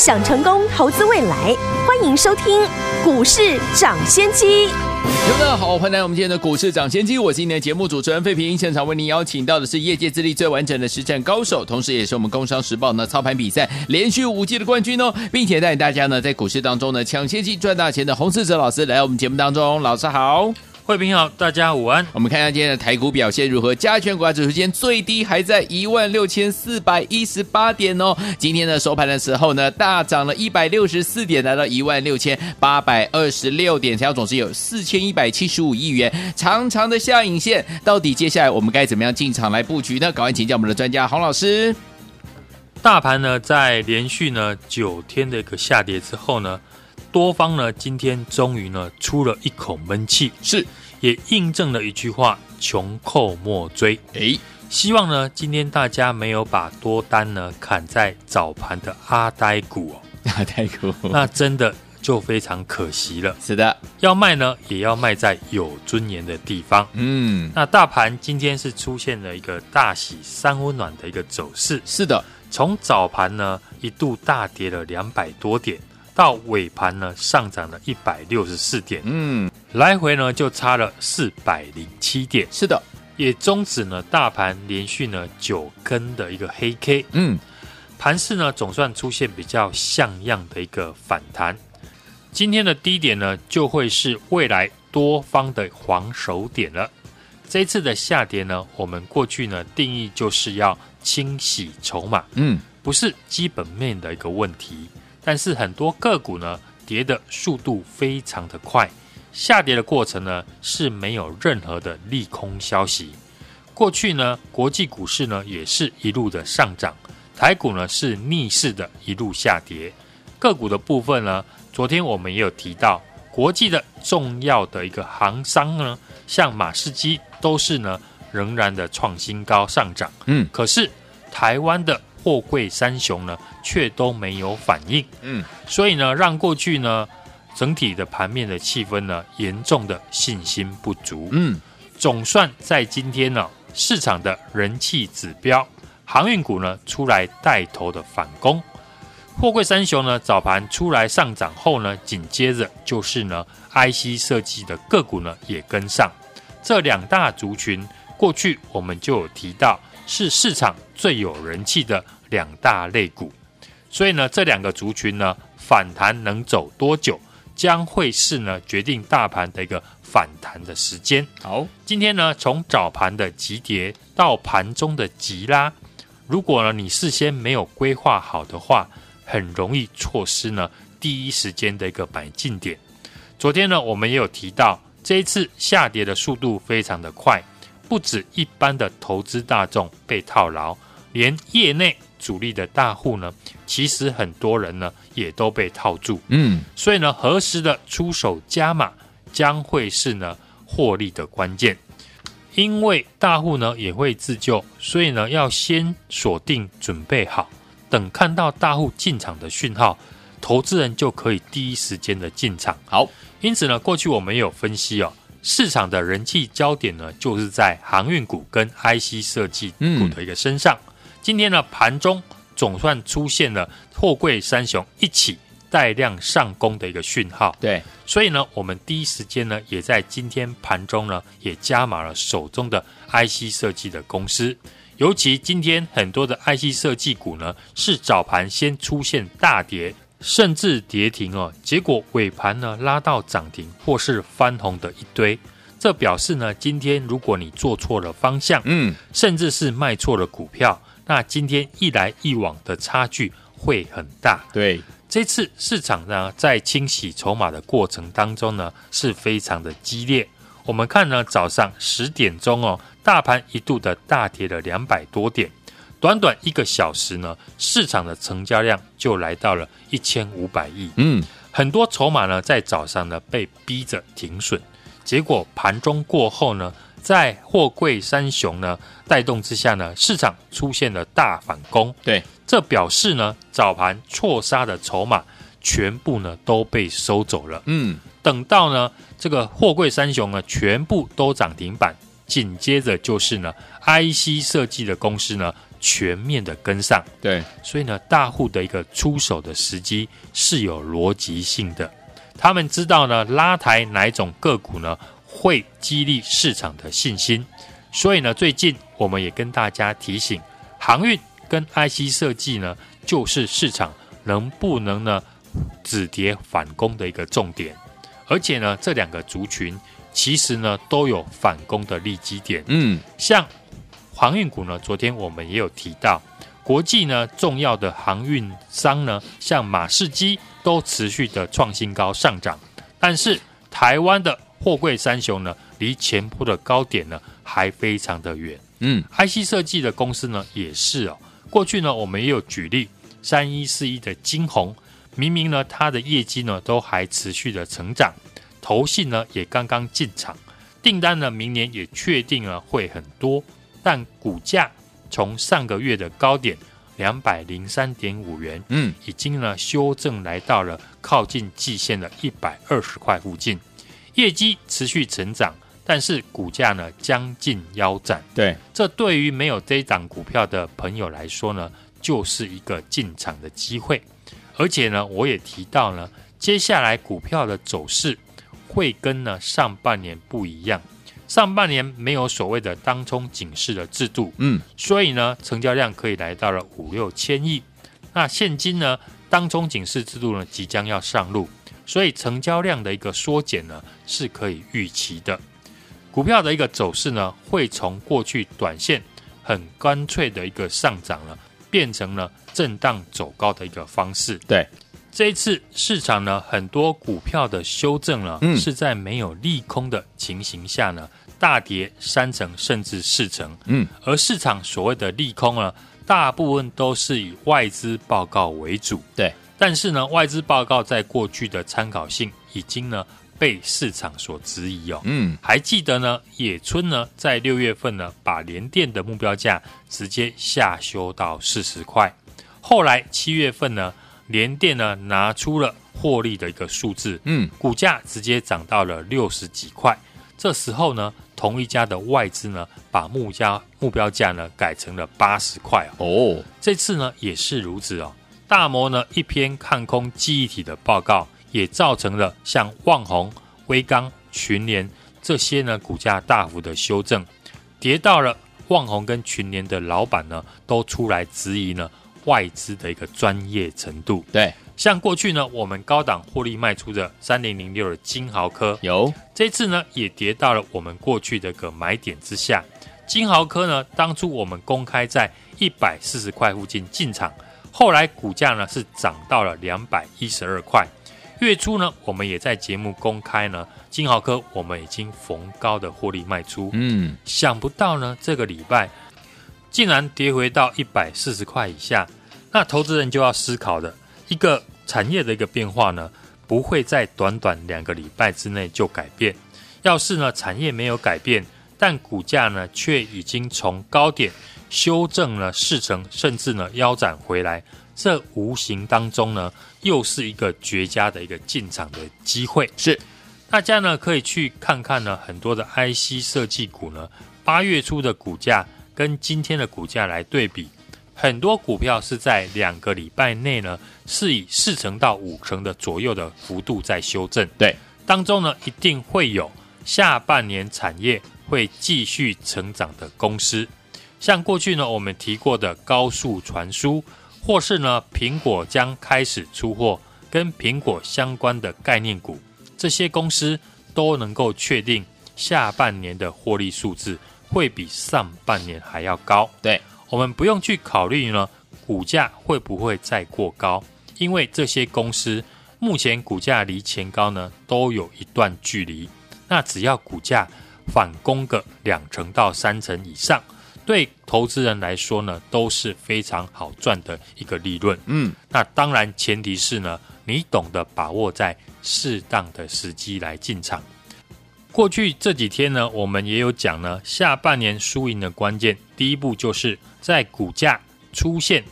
想成功投资未来，欢迎收听股市涨先机。大家好，欢迎来我们今天的股市涨先机。我是今天的节目主持人费平，现场为您邀请到的是业界资历最完整的实战高手，同时也是我们工商时报呢操盘比赛连续五季的冠军哦，并且带领大家呢在股市当中呢抢先机赚大钱的洪世哲老师来我们节目当中，老师好。慧平好，大家午安。我们看一下今天的台股表现如何？加权股价指数间最低还在一万六千四百一十八点哦。今天的收盘的时候呢，大涨了一百六十四点，来到一万六千八百二十六点，成交总值有四千一百七十五亿元。长长的下影线，到底接下来我们该怎么样进场来布局呢？赶快请教我们的专家洪老师。大盘呢，在连续呢九天的一个下跌之后呢，多方呢今天终于呢出了一口闷气，是。也印证了一句话：穷寇莫追。诶，希望呢，今天大家没有把多单呢砍在早盘的阿呆股哦，阿呆股，那真的就非常可惜了。是的，要卖呢，也要卖在有尊严的地方。嗯，那大盘今天是出现了一个大喜三温暖的一个走势。是的，从早盘呢一度大跌了两百多点。到尾盘呢，上涨了一百六十四点，嗯，来回呢就差了四百零七点，是的，也终止呢大盘连续呢九根的一个黑 K，嗯，盘势呢总算出现比较像样的一个反弹。今天的低点呢就会是未来多方的防守点了。这一次的下跌呢，我们过去呢定义就是要清洗筹码，嗯，不是基本面的一个问题。但是很多个股呢，跌的速度非常的快，下跌的过程呢是没有任何的利空消息。过去呢，国际股市呢也是一路的上涨，台股呢是逆势的一路下跌。个股的部分呢，昨天我们也有提到，国际的重要的一个行商呢，像马士基都是呢仍然的创新高上涨。嗯，可是台湾的。货柜三雄呢，却都没有反应。嗯，所以呢，让过去呢，整体的盘面的气氛呢，严重的信心不足。嗯，总算在今天呢，市场的人气指标，航运股呢，出来带头的反攻。货柜三雄呢，早盘出来上涨后呢，紧接着就是呢，IC 设计的个股呢，也跟上。这两大族群，过去我们就有提到。是市场最有人气的两大类股，所以呢，这两个族群呢，反弹能走多久，将会是呢决定大盘的一个反弹的时间。好，今天呢，从早盘的急跌到盘中的急拉，如果呢你事先没有规划好的话，很容易错失呢第一时间的一个买进点。昨天呢，我们也有提到，这一次下跌的速度非常的快。不止一般的投资大众被套牢，连业内主力的大户呢，其实很多人呢也都被套住。嗯，所以呢，何时的出手加码将会是呢获利的关键。因为大户呢也会自救，所以呢要先锁定准备好，等看到大户进场的讯号，投资人就可以第一时间的进场。好，因此呢，过去我们也有分析哦。市场的人气焦点呢，就是在航运股跟 IC 设计股的一个身上。嗯、今天呢，盘中总算出现了货柜三雄一起带量上攻的一个讯号。对，所以呢，我们第一时间呢，也在今天盘中呢，也加码了手中的 IC 设计的公司。尤其今天很多的 IC 设计股呢，是早盘先出现大跌。甚至跌停哦，结果尾盘呢拉到涨停或是翻红的一堆，这表示呢，今天如果你做错了方向，嗯，甚至是卖错了股票，那今天一来一往的差距会很大。对，这次市场呢在清洗筹码的过程当中呢是非常的激烈。我们看呢早上十点钟哦，大盘一度的大跌了两百多点。短短一个小时呢，市场的成交量就来到了一千五百亿。嗯，很多筹码呢在早上呢被逼着停损，结果盘中过后呢，在货柜三雄呢带动之下呢，市场出现了大反攻。对，这表示呢，早盘错杀的筹码全部呢都被收走了。嗯，等到呢这个货柜三雄呢全部都涨停板，紧接着就是呢 IC 设计的公司呢全面的跟上。对，所以呢，大户的一个出手的时机是有逻辑性的。他们知道呢，拉抬哪一种个股呢，会激励市场的信心。所以呢，最近我们也跟大家提醒，航运跟 IC 设计呢，就是市场能不能呢止跌反攻的一个重点。而且呢，这两个族群其实呢都有反攻的利基点。嗯，像航运股呢，昨天我们也有提到，国际呢重要的航运商呢，像马士基。都持续的创新高上涨，但是台湾的货柜三雄呢，离前波的高点呢还非常的远。嗯，IC 设计的公司呢也是哦。过去呢我们也有举例，三一四一的金红，明明呢它的业绩呢都还持续的成长，投信呢也刚刚进场，订单呢明年也确定了会很多，但股价从上个月的高点。两百零三点五元，嗯，已经呢修正来到了靠近季线的一百二十块附近，业绩持续成长，但是股价呢将近腰斩。对，这对于没有这档股票的朋友来说呢，就是一个进场的机会。而且呢，我也提到呢，接下来股票的走势会跟呢上半年不一样。上半年没有所谓的当冲警示的制度，嗯，所以呢，成交量可以来到了五六千亿。那现今呢，当冲警示制度呢即将要上路，所以成交量的一个缩减呢是可以预期的。股票的一个走势呢，会从过去短线很干脆的一个上涨了，变成了震荡走高的一个方式。对，这一次市场呢，很多股票的修正呢，嗯，是在没有利空的情形下呢。大跌三成甚至四成，嗯，而市场所谓的利空呢，大部分都是以外资报告为主，对。但是呢，外资报告在过去的参考性已经呢被市场所质疑哦，嗯，还记得呢，野村呢在六月份呢把联电的目标价直接下修到四十块，后来七月份呢，联电呢拿出了获利的一个数字，嗯，股价直接涨到了六十几块，这时候呢。同一家的外资呢，把目标目标价呢改成了八十块哦。这次呢也是如此哦。大摩呢一篇看空记忆体的报告，也造成了像旺宏、威刚、群联这些呢股价大幅的修正，跌到了旺宏跟群联的老板呢都出来质疑呢外资的一个专业程度。对。像过去呢，我们高档获利卖出的三零零六的金豪科有，这次呢也跌到了我们过去的个买点之下。金豪科呢，当初我们公开在一百四十块附近进场，后来股价呢是涨到了两百一十二块。月初呢，我们也在节目公开呢，金豪科我们已经逢高的获利卖出。嗯，想不到呢，这个礼拜竟然跌回到一百四十块以下，那投资人就要思考的一个。产业的一个变化呢，不会在短短两个礼拜之内就改变。要是呢产业没有改变，但股价呢却已经从高点修正了四成，甚至呢腰斩回来，这无形当中呢又是一个绝佳的一个进场的机会。是，大家呢可以去看看呢很多的 IC 设计股呢，八月初的股价跟今天的股价来对比。很多股票是在两个礼拜内呢，是以四成到五成的左右的幅度在修正。对，当中呢一定会有下半年产业会继续成长的公司，像过去呢我们提过的高速传输，或是呢苹果将开始出货跟苹果相关的概念股，这些公司都能够确定下半年的获利数字会比上半年还要高。对。我们不用去考虑呢，股价会不会再过高？因为这些公司目前股价离前高呢都有一段距离。那只要股价反攻个两成到三成以上，对投资人来说呢都是非常好赚的一个利润。嗯，那当然前提是呢，你懂得把握在适当的时机来进场。过去这几天呢，我们也有讲呢，下半年输赢的关键，第一步就是在股价出现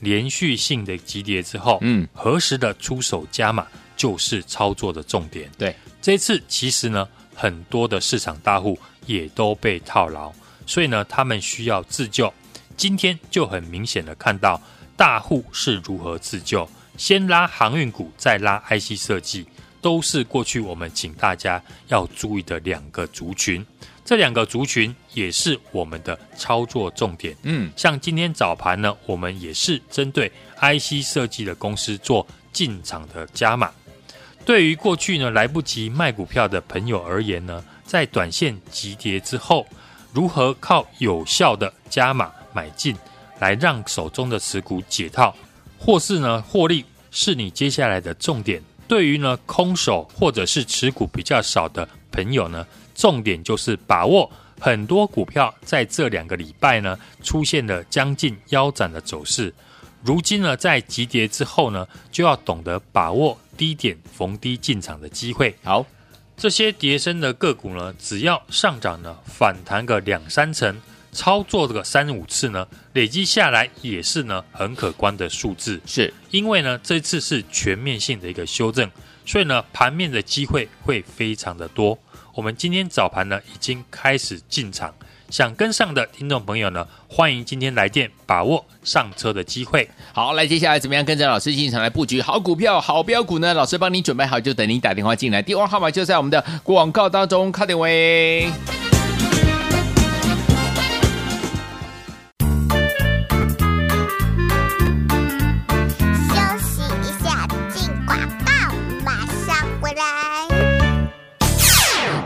连续性的急跌之后，嗯，何时的出手加码就是操作的重点。对，这次其实呢，很多的市场大户也都被套牢，所以呢，他们需要自救。今天就很明显的看到大户是如何自救，先拉航运股，再拉 IC 设计。都是过去我们请大家要注意的两个族群，这两个族群也是我们的操作重点。嗯，像今天早盘呢，我们也是针对 IC 设计的公司做进场的加码。对于过去呢来不及卖股票的朋友而言呢，在短线急跌之后，如何靠有效的加码买进来让手中的持股解套，或是呢获利，是你接下来的重点。对于呢空手或者是持股比较少的朋友呢，重点就是把握很多股票在这两个礼拜呢出现了将近腰斩的走势。如今呢在急跌之后呢，就要懂得把握低点逢低进场的机会。好，这些跌升的个股呢，只要上涨呢反弹个两三成。操作这个三五次呢，累积下来也是呢很可观的数字。是因为呢这次是全面性的一个修正，所以呢盘面的机会会非常的多。我们今天早盘呢已经开始进场，想跟上的听众朋友呢，欢迎今天来电把握上车的机会。好，来接下来怎么样跟着老师进场来布局好股票、好标股呢？老师帮你准备好，就等您打电话进来，电话号码就在我们的广告当中，卡点位。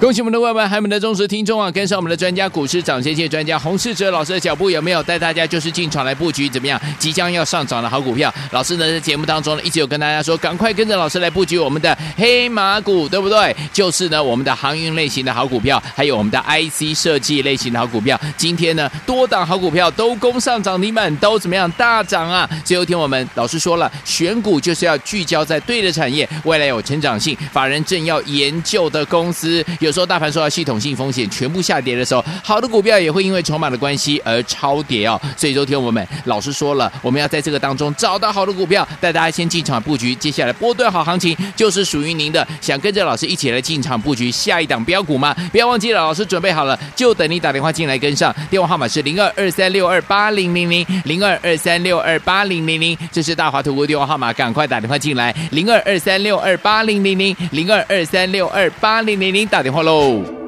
恭喜我们的外班，还有我们的忠实听众啊！跟上我们的专家股市涨先机专家洪世哲老师的脚步，有没有带大家就是进场来布局？怎么样？即将要上涨的好股票，老师呢在节目当中呢一直有跟大家说，赶快跟着老师来布局我们的黑马股，对不对？就是呢我们的航运类型的好股票，还有我们的 IC 设计类型的好股票。今天呢多档好股票都攻上涨停板，都怎么样大涨啊？最后听我们老师说了，选股就是要聚焦在对的产业，未来有成长性，法人正要研究的公司有。说大盘受到系统性风险全部下跌的时候，好的股票也会因为筹码的关系而超跌哦。所以，昨天我们老师说了，我们要在这个当中找到好的股票，带大家先进场布局。接下来波段好行情就是属于您的。想跟着老师一起来进场布局下一档标股吗？不要忘记了，老师准备好了，就等你打电话进来跟上。电话号码是零二二三六二八零零零零二二三六二八零零零，这是大华投顾电话号码，赶快打电话进来零二二三六二八零零零零二二三六二八零零零，打电话。喽。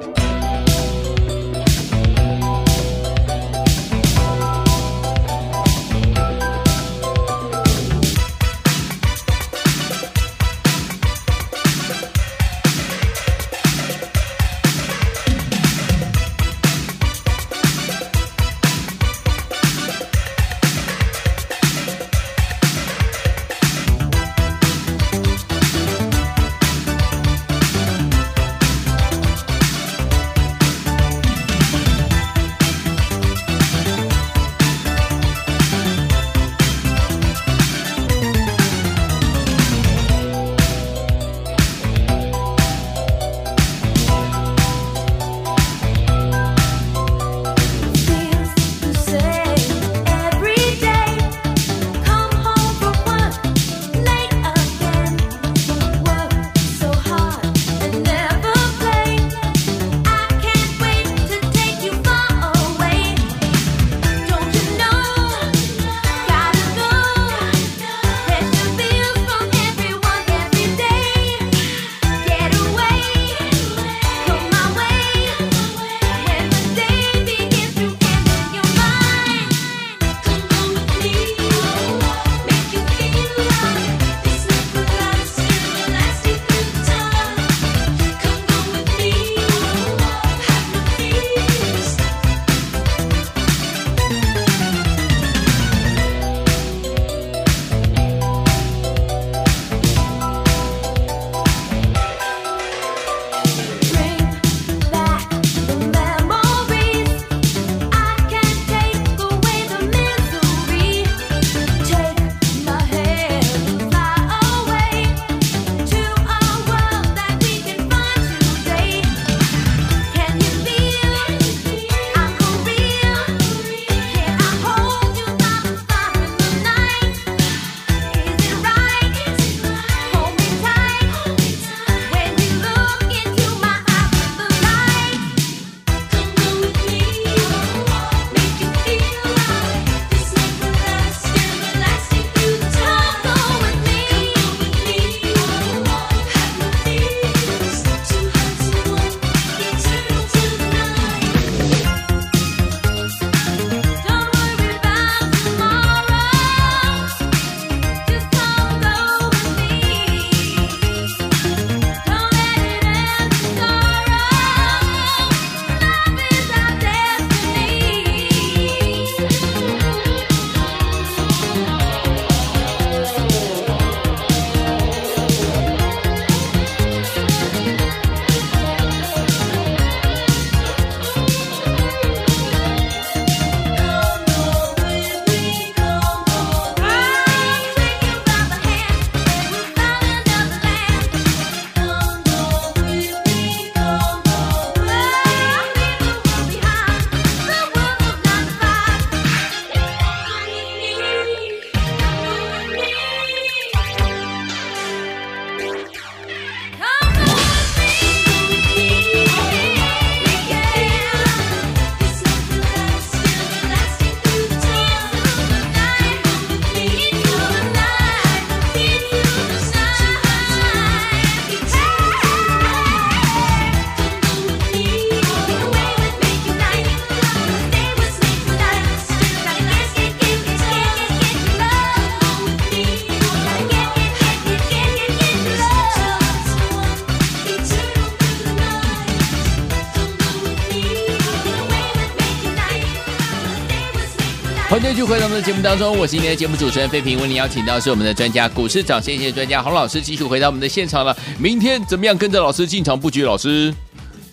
回到我们的节目当中，我是今天的节目主持人费平，为您邀请到是我们的专家股市涨先机专家洪老师，继续回到我们的现场了。明天怎么样跟着老师进场布局？老师，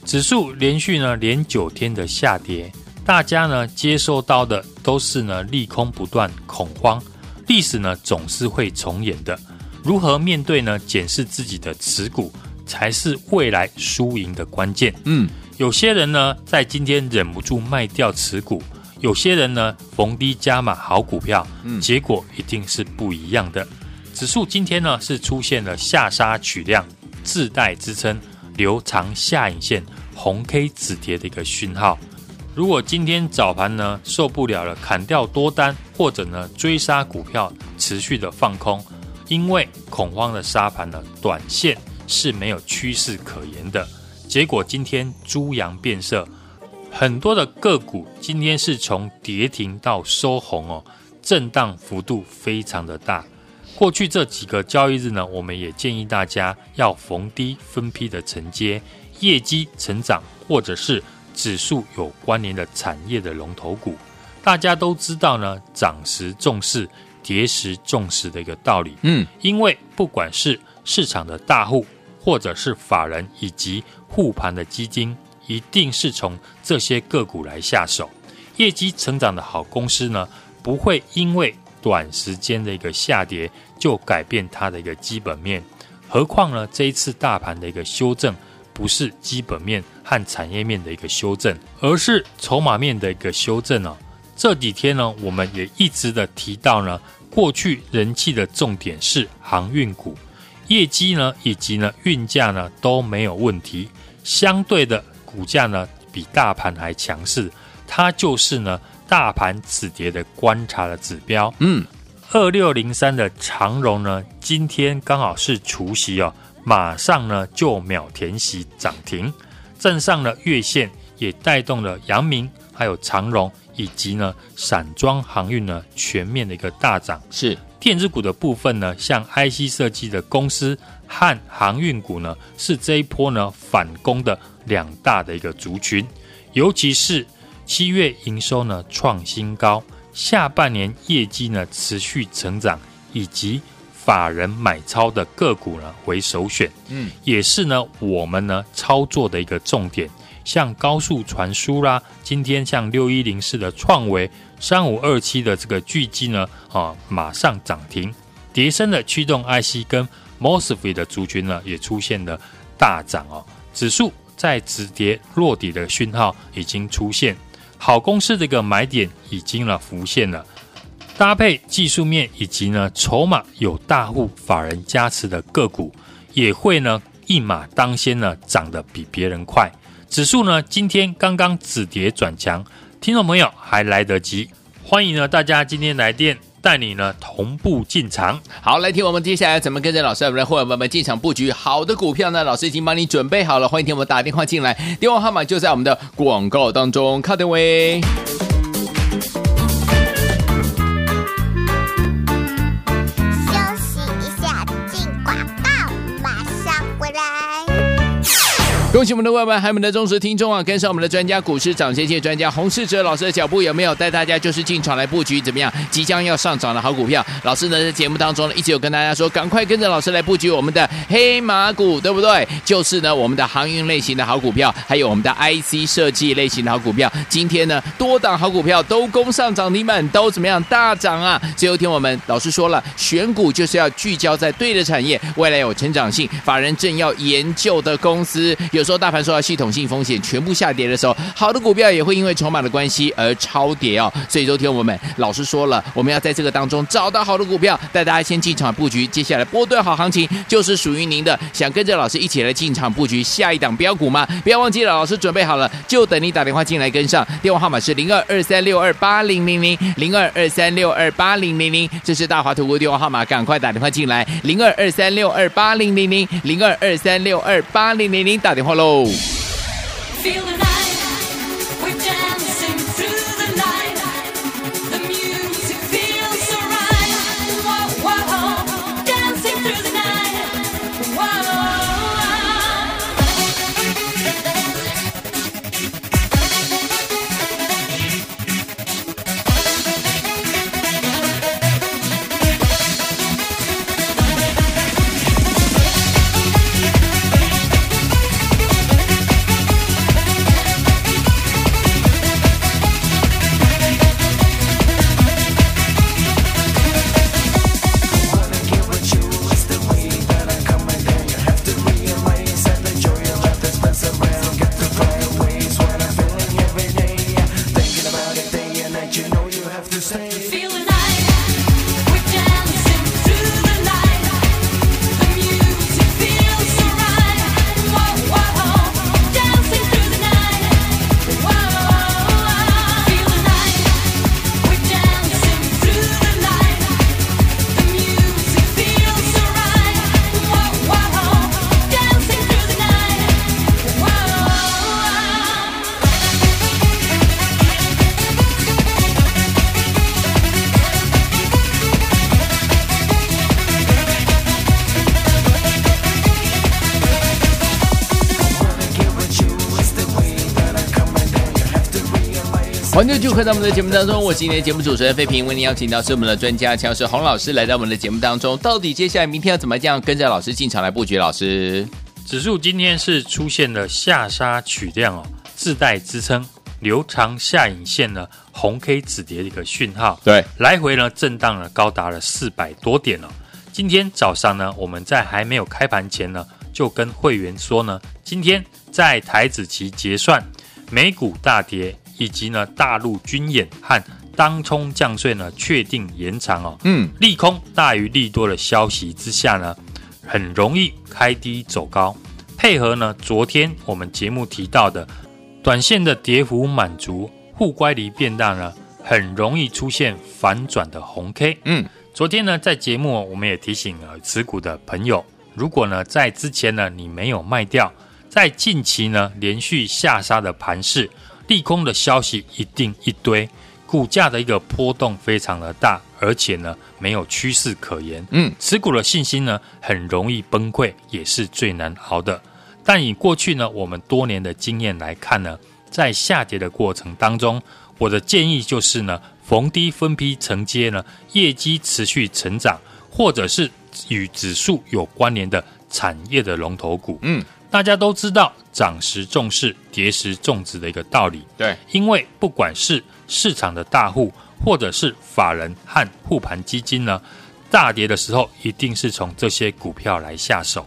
指数连续呢连九天的下跌，大家呢接受到的都是呢利空不断，恐慌，历史呢总是会重演的。如何面对呢？检视自己的持股，才是未来输赢的关键。嗯，有些人呢在今天忍不住卖掉持股。有些人呢逢低加码好股票，嗯，结果一定是不一样的。指数今天呢是出现了下杀取量、自带支撑、留长下影线、红 K 止跌的一个讯号。如果今天早盘呢受不了了，砍掉多单，或者呢追杀股票，持续的放空，因为恐慌的杀盘呢，短线是没有趋势可言的。结果今天猪羊变色。很多的个股今天是从跌停到收红哦，震荡幅度非常的大。过去这几个交易日呢，我们也建议大家要逢低分批的承接业绩成长或者是指数有关联的产业的龙头股。大家都知道呢，涨时重视，跌时重视的一个道理。嗯，因为不管是市场的大户，或者是法人以及护盘的基金。一定是从这些个股来下手，业绩成长的好公司呢，不会因为短时间的一个下跌就改变它的一个基本面。何况呢，这一次大盘的一个修正，不是基本面和产业面的一个修正，而是筹码面的一个修正哦。这几天呢，我们也一直的提到呢，过去人气的重点是航运股，业绩呢以及呢运价呢都没有问题，相对的。股价呢比大盘还强势，它就是呢大盘止跌的观察的指标。嗯，二六零三的长荣呢，今天刚好是除夕哦，马上呢就秒填息涨停，站上了月线，也带动了阳明还有长荣以及呢散装航运呢全面的一个大涨。是电子股的部分呢，像 IC 设计的公司和航运股呢，是这一波呢反攻的。两大的一个族群，尤其是七月营收呢创新高，下半年业绩呢持续成长，以及法人买超的个股呢为首选，嗯，也是呢我们呢操作的一个重点。像高速传输啦，今天像六一零四的创维，三五二七的这个巨基呢啊马上涨停，叠升的驱动 IC 跟 MOSFET 的族群呢也出现了大涨哦，指数。在止跌落底的讯号已经出现，好公司的一个买点已经了浮现了，搭配技术面以及呢筹码有大户法人加持的个股，也会呢一马当先呢涨得比别人快。指数呢今天刚刚止跌转强，听众朋友还来得及，欢迎呢大家今天来电。带你呢同步进场，好，来听我们接下来怎么跟着老师，我们的伙伴们进场布局好的股票呢？老师已经帮你准备好了，欢迎听我们打电话进来，电话号码就在我们的广告当中，卡登威。恭喜我们的万万还有我们的忠实听众啊！跟上我们的专家股市涨先机专家洪世哲老师的脚步，有没有带大家就是进场来布局？怎么样？即将要上涨的好股票，老师呢在节目当中呢一直有跟大家说，赶快跟着老师来布局我们的黑马股，对不对？就是呢我们的航运类型的好股票，还有我们的 IC 设计类型的好股票。今天呢多档好股票都攻上涨停板，都怎么样大涨啊？最后听我们老师说了，选股就是要聚焦在对的产业，未来有成长性，法人正要研究的公司有。有时候大盘受到系统性风险全部下跌的时候，好的股票也会因为筹码的关系而超跌哦。所以昨天我们老师说了，我们要在这个当中找到好的股票，带大家先进场布局。接下来波段好行情就是属于您的。想跟着老师一起来进场布局下一档标股吗？不要忘记了，老师准备好了，就等你打电话进来跟上。电话号码是零二二三六二八零零零零二二三六二八零零零，这是大华图的电话号码，赶快打电话进来。零二二三六二八零零零零二二三六二八零零零，打电话。Follow. 欢迎继续回到我们的节目当中，我是今天的节目主持人费平，为您邀请到是我们的专家强势洪老师来到我们的节目当中。到底接下来明天要怎么样跟着老师进场来布局？老师，指数今天是出现了下杀取量哦，自带支撑，留长下影线呢，红 K 止跌的一个讯号。对，来回呢震荡了高达了四百多点了、哦。今天早上呢，我们在还没有开盘前呢，就跟会员说呢，今天在台子期结算，美股大跌。以及呢，大陆军演和当冲降税呢，确定延长哦。嗯，利空大于利多的消息之下呢，很容易开低走高。配合呢，昨天我们节目提到的短线的跌幅满足，互乖离变大呢，很容易出现反转的红 K。嗯，昨天呢，在节目我们也提醒了持股的朋友，如果呢在之前呢你没有卖掉，在近期呢连续下杀的盘势。利空的消息一定一堆，股价的一个波动非常的大，而且呢没有趋势可言。嗯，持股的信心呢很容易崩溃，也是最难熬的。但以过去呢我们多年的经验来看呢，在下跌的过程当中，我的建议就是呢逢低分批承接呢业绩持续成长，或者是与指数有关联的产业的龙头股。嗯。大家都知道涨时重视，跌时重质的一个道理。对，因为不管是市场的大户，或者是法人和护盘基金呢，大跌的时候一定是从这些股票来下手。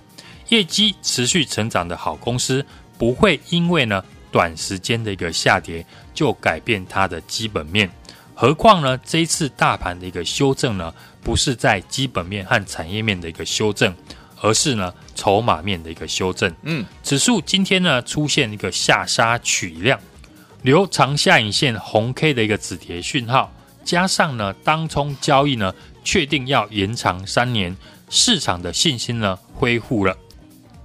业绩持续成长的好公司，不会因为呢短时间的一个下跌就改变它的基本面。何况呢，这一次大盘的一个修正呢，不是在基本面和产业面的一个修正。而是呢，筹码面的一个修正。嗯，指数今天呢出现一个下杀取量，留长下影线红 K 的一个止跌讯号，加上呢当冲交易呢确定要延长三年，市场的信心呢恢复了。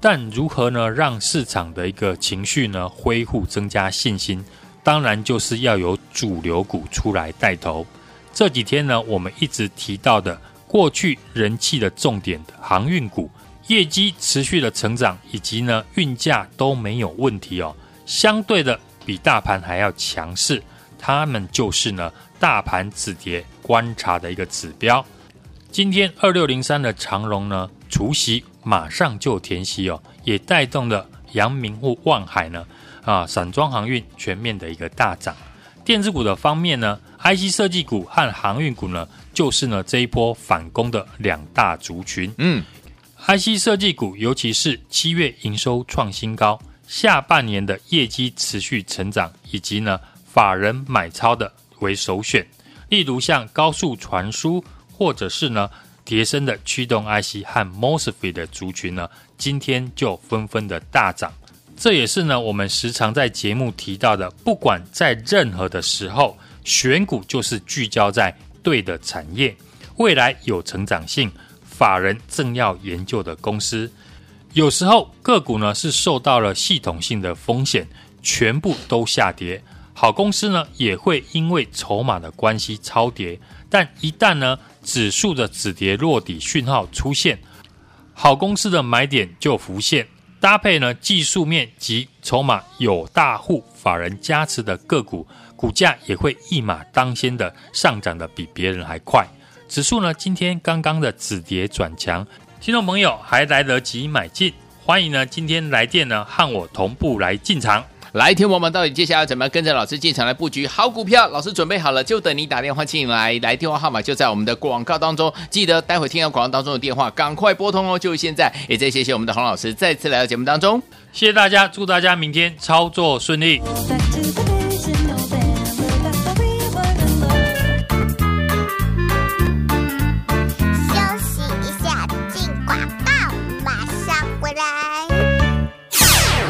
但如何呢让市场的一个情绪呢恢复，增加信心？当然就是要有主流股出来带头。这几天呢我们一直提到的过去人气的重点的航运股。业绩持续的成长，以及呢运价都没有问题哦，相对的比大盘还要强势，他们就是呢大盘止跌观察的一个指标。今天二六零三的长荣呢，除息马上就填息哦，也带动了阳明或万海呢啊散装航运全面的一个大涨。电子股的方面呢，IC 设计股和航运股呢，就是呢这一波反攻的两大族群。嗯。IC 设计股，尤其是七月营收创新高，下半年的业绩持续成长，以及呢法人买超的为首选。例如像高速传输，或者是呢叠升的驱动 IC 和 MOSFET 的族群呢，今天就纷纷的大涨。这也是呢我们时常在节目提到的，不管在任何的时候，选股就是聚焦在对的产业，未来有成长性。法人正要研究的公司，有时候个股呢是受到了系统性的风险，全部都下跌。好公司呢也会因为筹码的关系超跌，但一旦呢指数的止跌落底讯号出现，好公司的买点就浮现。搭配呢技术面及筹码有大户法人加持的个股，股价也会一马当先的上涨的比别人还快。指数呢，今天刚刚的止跌转强，听众朋友还来得及买进，欢迎呢今天来电呢和我同步来进场。来，听我们到底接下来要怎么样跟着老师进场来布局好股票？老师准备好了，就等你打电话进来。来电话号码就在我们的广告当中，记得待会听到广告当中的电话，赶快拨通哦，就现在。也再谢谢我们的洪老师再次来到节目当中，谢谢大家，祝大家明天操作顺利。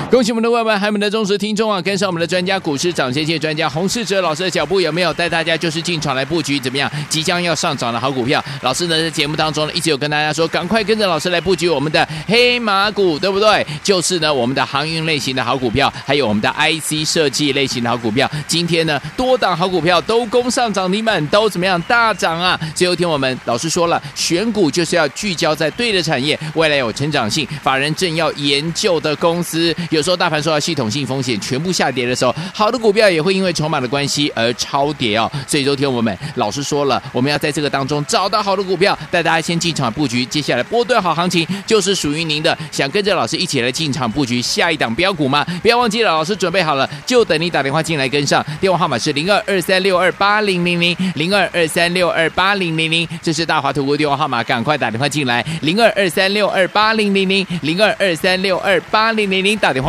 恭喜我们的万万还有我们的忠实听众啊！跟上我们的专家股市涨先机专家洪世哲老师的脚步，有没有带大家就是进场来布局？怎么样？即将要上涨的好股票，老师呢在节目当中呢一直有跟大家说，赶快跟着老师来布局我们的黑马股，对不对？就是呢我们的航运类型的好股票，还有我们的 IC 设计类型的好股票。今天呢多档好股票都攻上涨停板，都怎么样大涨啊？最后听我们老师说了，选股就是要聚焦在对的产业，未来有成长性，法人正要研究的公司有。有时候大盘受到系统性风险全部下跌的时候，好的股票也会因为筹码的关系而超跌哦。所以昨天我们老师说了，我们要在这个当中找到好的股票，带大家先进场布局，接下来波段好行情就是属于您的。想跟着老师一起来进场布局下一档标股吗？不要忘记了，老师准备好了，就等你打电话进来跟上。电话号码是零二二三六二八零零零零二二三六二八零零零，这是大华投顾电话号码，赶快打电话进来，零二二三六二八零零零零二二三六二八零零零，打电话